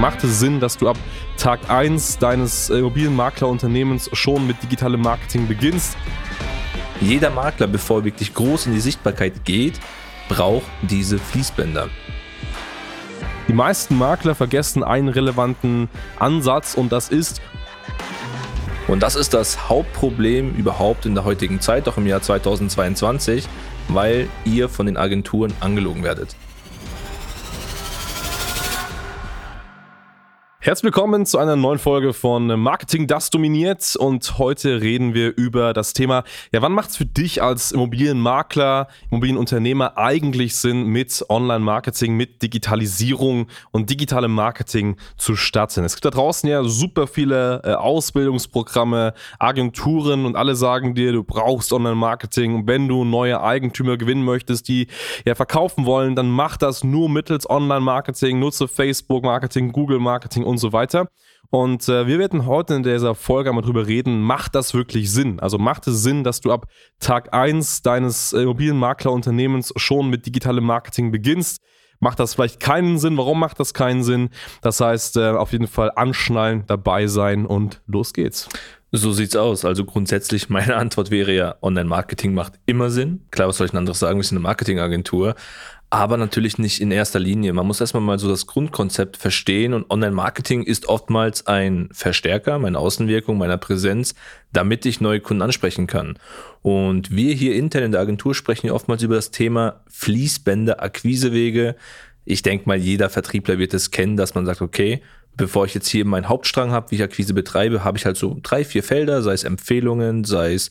Macht es Sinn, dass du ab Tag 1 deines Immobilienmaklerunternehmens schon mit digitalem Marketing beginnst? Jeder Makler, bevor er wirklich groß in die Sichtbarkeit geht, braucht diese Fließbänder. Die meisten Makler vergessen einen relevanten Ansatz und das ist, und das ist das Hauptproblem überhaupt in der heutigen Zeit, auch im Jahr 2022, weil ihr von den Agenturen angelogen werdet. Herzlich willkommen zu einer neuen Folge von Marketing, das dominiert. Und heute reden wir über das Thema, ja, wann macht es für dich als Immobilienmakler, Immobilienunternehmer eigentlich Sinn, mit Online-Marketing, mit Digitalisierung und digitalem Marketing zu starten? Es gibt da draußen ja super viele äh, Ausbildungsprogramme, Agenturen und alle sagen dir, du brauchst Online-Marketing. Wenn du neue Eigentümer gewinnen möchtest, die ja verkaufen wollen, dann mach das nur mittels Online-Marketing, nutze Facebook-Marketing, Google-Marketing und so weiter. Und äh, wir werden heute in dieser Folge einmal drüber reden, macht das wirklich Sinn? Also macht es Sinn, dass du ab Tag 1 deines Immobilienmaklerunternehmens schon mit digitalem Marketing beginnst? Macht das vielleicht keinen Sinn? Warum macht das keinen Sinn? Das heißt, äh, auf jeden Fall anschnallen, dabei sein und los geht's. So sieht's aus. Also grundsätzlich meine Antwort wäre ja, Online-Marketing macht immer Sinn. Klar, was soll ich denn anderes sagen? Wir sind eine Marketingagentur aber natürlich nicht in erster Linie. Man muss erstmal mal so das Grundkonzept verstehen und Online-Marketing ist oftmals ein Verstärker meiner Außenwirkung, meiner Präsenz, damit ich neue Kunden ansprechen kann. Und wir hier intern in der Agentur sprechen ja oftmals über das Thema Fließbänder, Akquisewege. Ich denke mal, jeder Vertriebler wird es kennen, dass man sagt, okay, bevor ich jetzt hier meinen Hauptstrang habe, wie ich Akquise betreibe, habe ich halt so drei, vier Felder, sei es Empfehlungen, sei es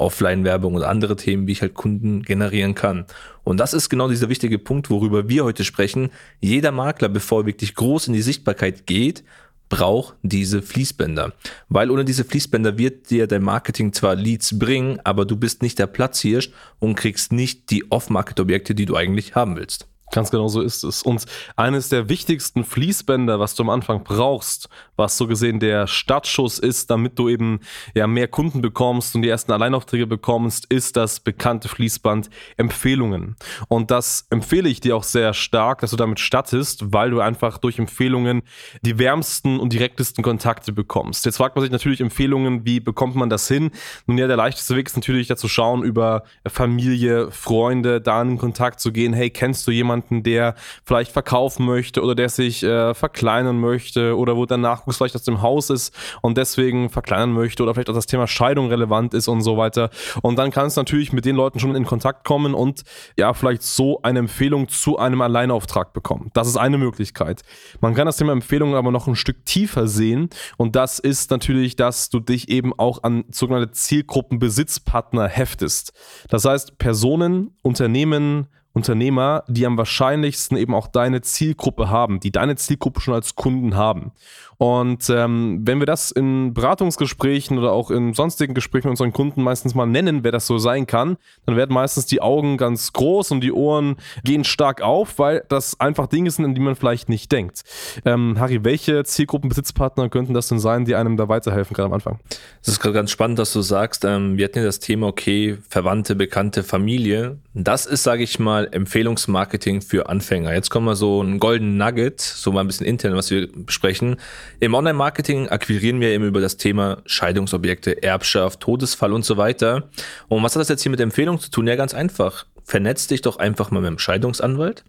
Offline-Werbung und andere Themen, wie ich halt Kunden generieren kann. Und das ist genau dieser wichtige Punkt, worüber wir heute sprechen. Jeder Makler, bevor er wirklich groß in die Sichtbarkeit geht, braucht diese Fließbänder. Weil ohne diese Fließbänder wird dir dein Marketing zwar Leads bringen, aber du bist nicht der Platzhirsch und kriegst nicht die Off-Market-Objekte, die du eigentlich haben willst. Ganz genau so ist es. Und eines der wichtigsten Fließbänder, was du am Anfang brauchst, was so gesehen der Startschuss ist, damit du eben ja mehr Kunden bekommst und die ersten Alleinaufträge bekommst, ist das bekannte Fließband Empfehlungen. Und das empfehle ich dir auch sehr stark, dass du damit stattest, weil du einfach durch Empfehlungen die wärmsten und direktesten Kontakte bekommst. Jetzt fragt man sich natürlich Empfehlungen, wie bekommt man das hin? Nun ja, der leichteste Weg ist natürlich dazu schauen, über Familie, Freunde, da in Kontakt zu gehen. Hey, kennst du jemanden? Jemanden, der vielleicht verkaufen möchte oder der sich äh, verkleinern möchte oder wo der Nachwuchs vielleicht aus dem Haus ist und deswegen verkleinern möchte oder vielleicht auch das Thema Scheidung relevant ist und so weiter. Und dann kannst du natürlich mit den Leuten schon in Kontakt kommen und ja, vielleicht so eine Empfehlung zu einem Alleinauftrag bekommen. Das ist eine Möglichkeit. Man kann das Thema Empfehlungen aber noch ein Stück tiefer sehen und das ist natürlich, dass du dich eben auch an sogenannte Zielgruppenbesitzpartner heftest. Das heißt, Personen, Unternehmen, Unternehmer, die am wahrscheinlichsten eben auch deine Zielgruppe haben, die deine Zielgruppe schon als Kunden haben. Und ähm, wenn wir das in Beratungsgesprächen oder auch in sonstigen Gesprächen mit unseren Kunden meistens mal nennen, wer das so sein kann, dann werden meistens die Augen ganz groß und die Ohren gehen stark auf, weil das einfach Dinge sind, an die man vielleicht nicht denkt. Ähm, Harry, welche Zielgruppenbesitzpartner könnten das denn sein, die einem da weiterhelfen gerade am Anfang? Es ist gerade ganz spannend, dass du sagst, ähm, wir hatten ja das Thema, okay, Verwandte, Bekannte, Familie. Das ist, sage ich mal, Empfehlungsmarketing für Anfänger. Jetzt kommen wir so ein Golden Nugget, so mal ein bisschen intern, was wir besprechen. Im Online-Marketing akquirieren wir eben über das Thema Scheidungsobjekte, Erbschaft, Todesfall und so weiter. Und was hat das jetzt hier mit Empfehlung zu tun? Ja, ganz einfach. Vernetz dich doch einfach mal mit dem Scheidungsanwalt,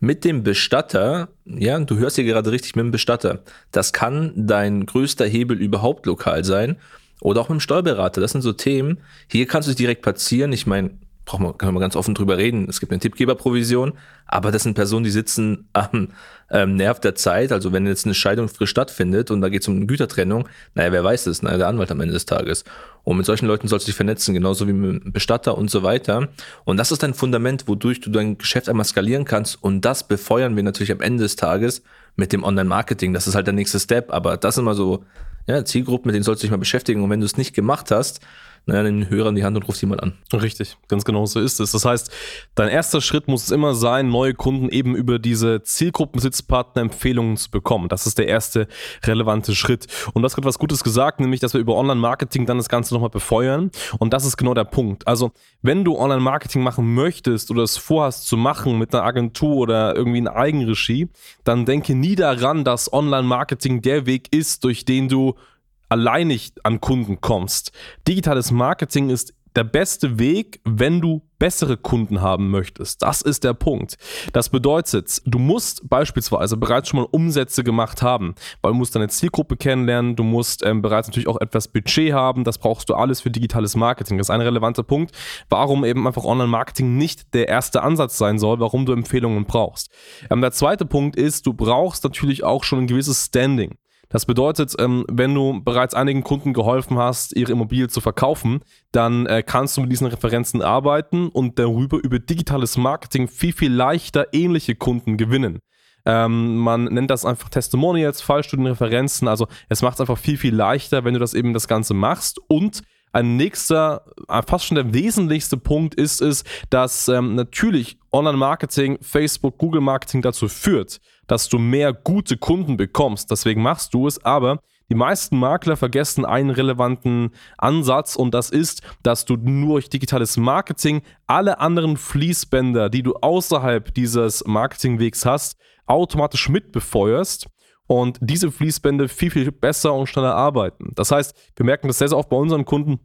mit dem Bestatter. Ja, du hörst hier gerade richtig mit dem Bestatter. Das kann dein größter Hebel überhaupt lokal sein. Oder auch mit dem Steuerberater. Das sind so Themen. Hier kannst du dich direkt platzieren. Ich meine, braucht man, kann man ganz offen drüber reden. Es gibt eine Tippgeberprovision, aber das sind Personen, die sitzen am ähm, Nerv der Zeit. Also wenn jetzt eine Scheidung frisch stattfindet und da geht es um eine Gütertrennung, naja, wer weiß das? Naja, der Anwalt am Ende des Tages. Und mit solchen Leuten sollst du dich vernetzen, genauso wie mit einem Bestatter und so weiter. Und das ist dein Fundament, wodurch du dein Geschäft einmal skalieren kannst. Und das befeuern wir natürlich am Ende des Tages mit dem Online-Marketing. Das ist halt der nächste Step. Aber das sind mal so ja, Zielgruppen, mit denen sollst du dich mal beschäftigen. Und wenn du es nicht gemacht hast, naja, den Hörer in die Hand und rufst jemand an. Richtig, ganz genau so ist es. Das heißt, dein erster Schritt muss es immer sein, neue Kunden eben über diese Zielgruppensitzpartner-Empfehlungen zu bekommen. Das ist der erste relevante Schritt. Und du hast gerade was Gutes gesagt, nämlich, dass wir über Online-Marketing dann das Ganze nochmal befeuern. Und das ist genau der Punkt. Also, wenn du Online-Marketing machen möchtest oder es vorhast zu machen mit einer Agentur oder irgendwie in Eigenregie, dann denke nie daran, dass Online-Marketing der Weg ist, durch den du alleinig an Kunden kommst. Digitales Marketing ist der beste Weg, wenn du bessere Kunden haben möchtest. Das ist der Punkt. Das bedeutet, du musst beispielsweise bereits schon mal Umsätze gemacht haben, weil du musst deine Zielgruppe kennenlernen, du musst ähm, bereits natürlich auch etwas Budget haben, das brauchst du alles für digitales Marketing. Das ist ein relevanter Punkt, warum eben einfach Online-Marketing nicht der erste Ansatz sein soll, warum du Empfehlungen brauchst. Ähm, der zweite Punkt ist, du brauchst natürlich auch schon ein gewisses Standing. Das bedeutet, ähm, wenn du bereits einigen Kunden geholfen hast, ihre Immobilie zu verkaufen, dann äh, kannst du mit diesen Referenzen arbeiten und darüber über digitales Marketing viel, viel leichter ähnliche Kunden gewinnen. Ähm, man nennt das einfach Testimonials, Fallstudienreferenzen. Also es macht es einfach viel, viel leichter, wenn du das eben das Ganze machst. Und ein nächster, äh, fast schon der wesentlichste Punkt ist es, dass ähm, natürlich Online-Marketing, Facebook, Google-Marketing dazu führt, dass du mehr gute Kunden bekommst. Deswegen machst du es, aber die meisten Makler vergessen einen relevanten Ansatz und das ist, dass du nur durch digitales Marketing alle anderen Fließbänder, die du außerhalb dieses Marketingwegs hast, automatisch mitbefeuerst und diese Fließbände viel, viel besser und schneller arbeiten. Das heißt, wir merken das sehr, sehr oft bei unseren Kunden,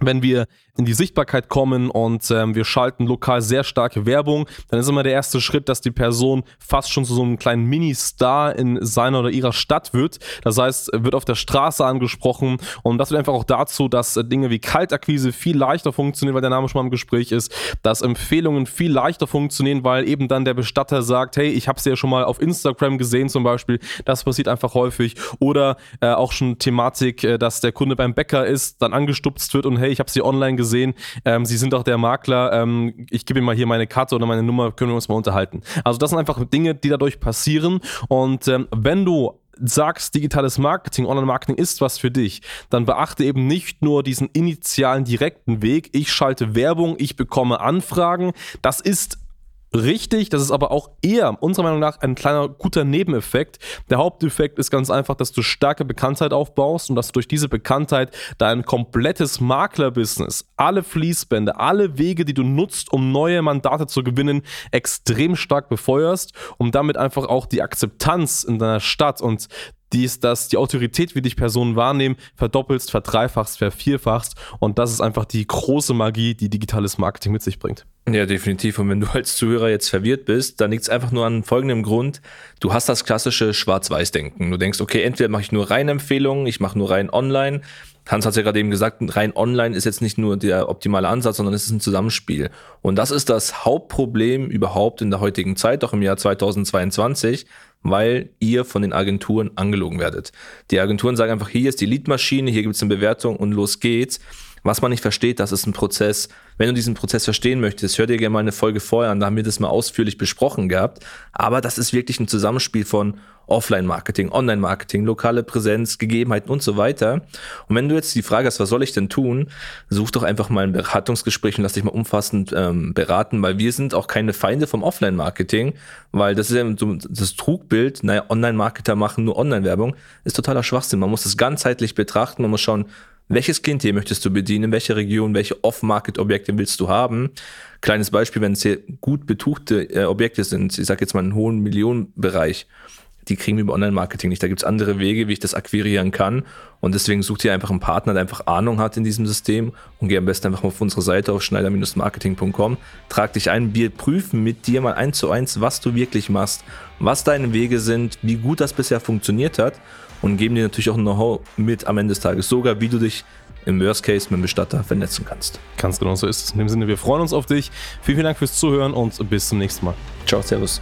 wenn wir in die Sichtbarkeit kommen und ähm, wir schalten lokal sehr starke Werbung, dann ist immer der erste Schritt, dass die Person fast schon zu so einem kleinen Mini-Star in seiner oder ihrer Stadt wird. Das heißt, wird auf der Straße angesprochen und das führt einfach auch dazu, dass äh, Dinge wie Kaltakquise viel leichter funktionieren, weil der Name schon mal im Gespräch ist, dass Empfehlungen viel leichter funktionieren, weil eben dann der Bestatter sagt, hey, ich habe sie ja schon mal auf Instagram gesehen zum Beispiel. Das passiert einfach häufig. Oder äh, auch schon Thematik, äh, dass der Kunde beim Bäcker ist, dann angestupst wird und hey, ich habe sie online gesehen gesehen, ähm, Sie sind doch der Makler, ähm, ich gebe Ihnen mal hier meine Karte oder meine Nummer, können wir uns mal unterhalten. Also das sind einfach Dinge, die dadurch passieren und ähm, wenn du sagst, digitales Marketing, Online-Marketing ist was für dich, dann beachte eben nicht nur diesen initialen direkten Weg. Ich schalte Werbung, ich bekomme Anfragen. Das ist richtig, das ist aber auch eher unserer Meinung nach ein kleiner guter Nebeneffekt. Der Haupteffekt ist ganz einfach, dass du starke Bekanntheit aufbaust und dass du durch diese Bekanntheit dein komplettes Maklerbusiness, alle Fließbände, alle Wege, die du nutzt, um neue Mandate zu gewinnen, extrem stark befeuerst, um damit einfach auch die Akzeptanz in deiner Stadt und dies, dass die Autorität, wie dich Personen wahrnehmen, verdoppelst, verdreifachst, vervierfachst. Und das ist einfach die große Magie, die digitales Marketing mit sich bringt. Ja, definitiv. Und wenn du als Zuhörer jetzt verwirrt bist, dann liegt es einfach nur an folgendem Grund. Du hast das klassische Schwarz-Weiß-Denken. Du denkst, okay, entweder mache ich nur rein Empfehlungen, ich mache nur rein online. Hans hat ja gerade eben gesagt, rein online ist jetzt nicht nur der optimale Ansatz, sondern es ist ein Zusammenspiel. Und das ist das Hauptproblem überhaupt in der heutigen Zeit, auch im Jahr 2022, weil ihr von den Agenturen angelogen werdet. Die Agenturen sagen einfach, hier ist die Leadmaschine, hier gibt es eine Bewertung und los geht's. Was man nicht versteht, das ist ein Prozess. Wenn du diesen Prozess verstehen möchtest, hör dir gerne mal eine Folge vorher an, da haben wir das mal ausführlich besprochen gehabt. Aber das ist wirklich ein Zusammenspiel von Offline-Marketing, Online-Marketing, lokale Präsenz, Gegebenheiten und so weiter. Und wenn du jetzt die Frage hast, was soll ich denn tun, such doch einfach mal ein Beratungsgespräch und lass dich mal umfassend ähm, beraten, weil wir sind auch keine Feinde vom Offline-Marketing, weil das ist ja das Trugbild, naja, Online-Marketer machen nur Online-Werbung, ist totaler Schwachsinn. Man muss das ganzheitlich betrachten, man muss schauen, welches Klientel möchtest du bedienen, in welcher Region, welche Off-Market-Objekte willst du haben. Kleines Beispiel, wenn es sehr gut betuchte äh, Objekte sind, ich sage jetzt mal einen hohen Millionenbereich, die kriegen wir über Online-Marketing nicht. Da gibt es andere Wege, wie ich das akquirieren kann. Und deswegen sucht ihr einfach einen Partner, der einfach Ahnung hat in diesem System und geh am besten einfach mal auf unsere Seite auf schneider-marketing.com, trag dich ein, wir prüfen mit dir mal eins zu eins, was du wirklich machst, was deine Wege sind, wie gut das bisher funktioniert hat und geben dir natürlich auch ein Know-how mit am Ende des Tages, sogar wie du dich im Worst Case mit dem Bestatter vernetzen kannst. Ganz genau so ist es. In dem Sinne, wir freuen uns auf dich. Vielen, vielen Dank fürs Zuhören und bis zum nächsten Mal. Ciao, Servus.